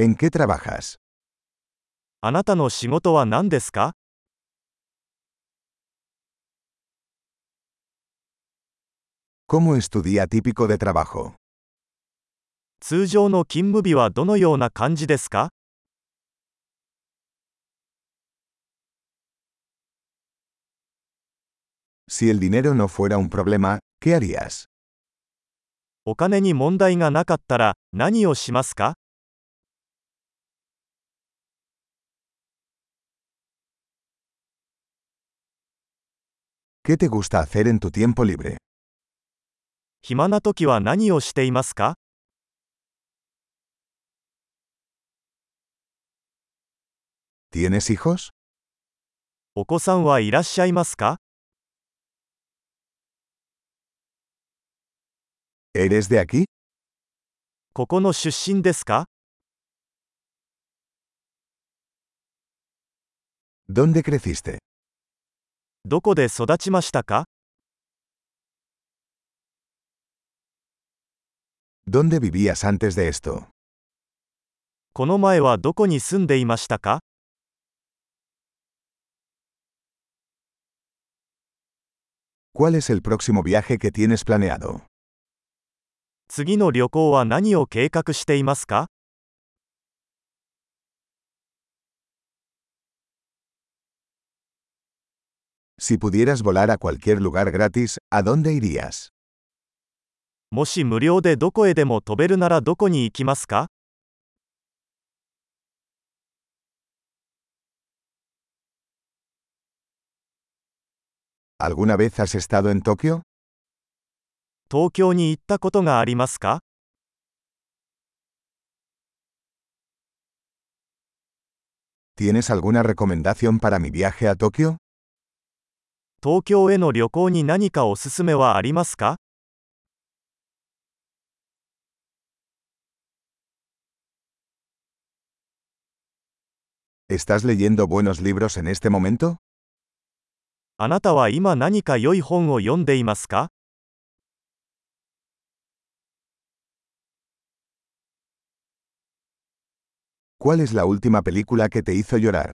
¿En qué trabajas? あなたの仕事は何ですか ¿Cómo es tu día típico de trabajo? 通常の勤務日はどのような感じですか Si el dinero no fuera un problema, ¿qué harías? お金に問題がなかったら何をしますか ¿Qué te gusta hacer en tu tiempo libre? 暇な時は何をしていますか ¿Tienes hijos? お子さんはいらっしゃいますか ¿Eres de aquí? ここの出身ですか ¿Dónde creciste? どこで育ちましたか ¿Dónde vivías antes de esto? この前はどこに住んでいましたか ¿Cuál es el próximo viaje que tienes planeado? 次の旅行は何を計画していますか Si pudieras volar a cualquier lugar gratis, ¿a dónde irías? もし無料でどこへでも飛べるならどこに行きますか ¿Alguna vez has estado en Tokio? 東京に行ったことがありますか ¿Tienes alguna recomendación para mi viaje a Tokio? 東京への旅行に何かおすすめはありますか ¿Estás leyendo buenos libros en este momento? あなたは今何か良い本を読んでいますか ¿Cuál es la última película que te hizo llorar?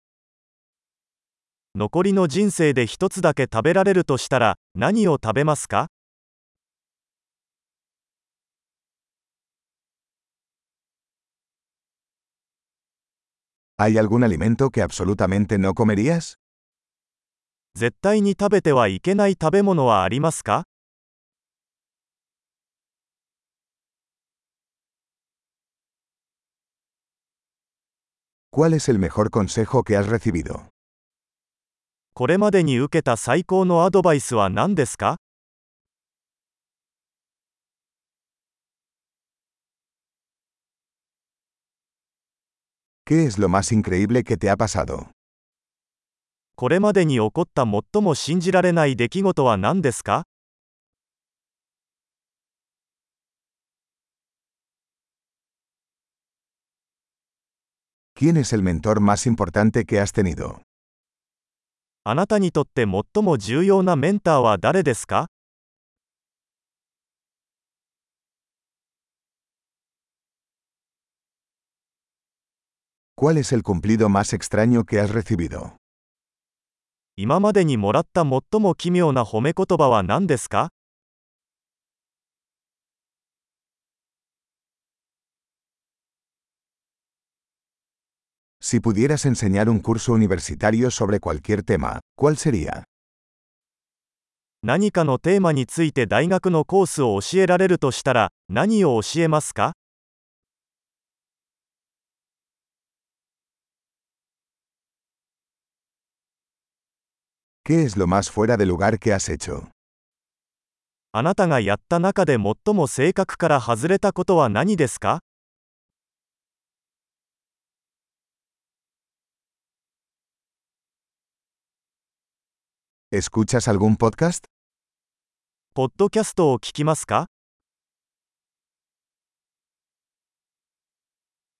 残りの人生で一つだけ食べられるとしたら何を食べますか ¿Hay algún alimento que absolutamente no comerías? 絶対に食べてはいけない食べ物はありますか ¿Cuál es el mejor consejo que has recibido? これまでに受けた最高のアドバイスは何ですか.これまでに起こった最も信じられない出来事は何ですか ¿Quién es el mentor más importante que has tenido? あなたにとって最も重要なメンターは誰ですか？¿Cuál es el cumplido más extraño que has recibido? 今までにもらった最も奇妙な褒め言葉は何ですか？Si pudieras enseñar un curso universitario sobre cualquier tema, ¿cuál sería? 何かのテーマについて大学のコースを教えられるとしたら何を教えますか ¿Qué es lo más fuera de lugar que has hecho? あなたがやった中で最も性格から外れたことは何ですか ¿Escuchas algún podcast? ポッドキャストを聞きますか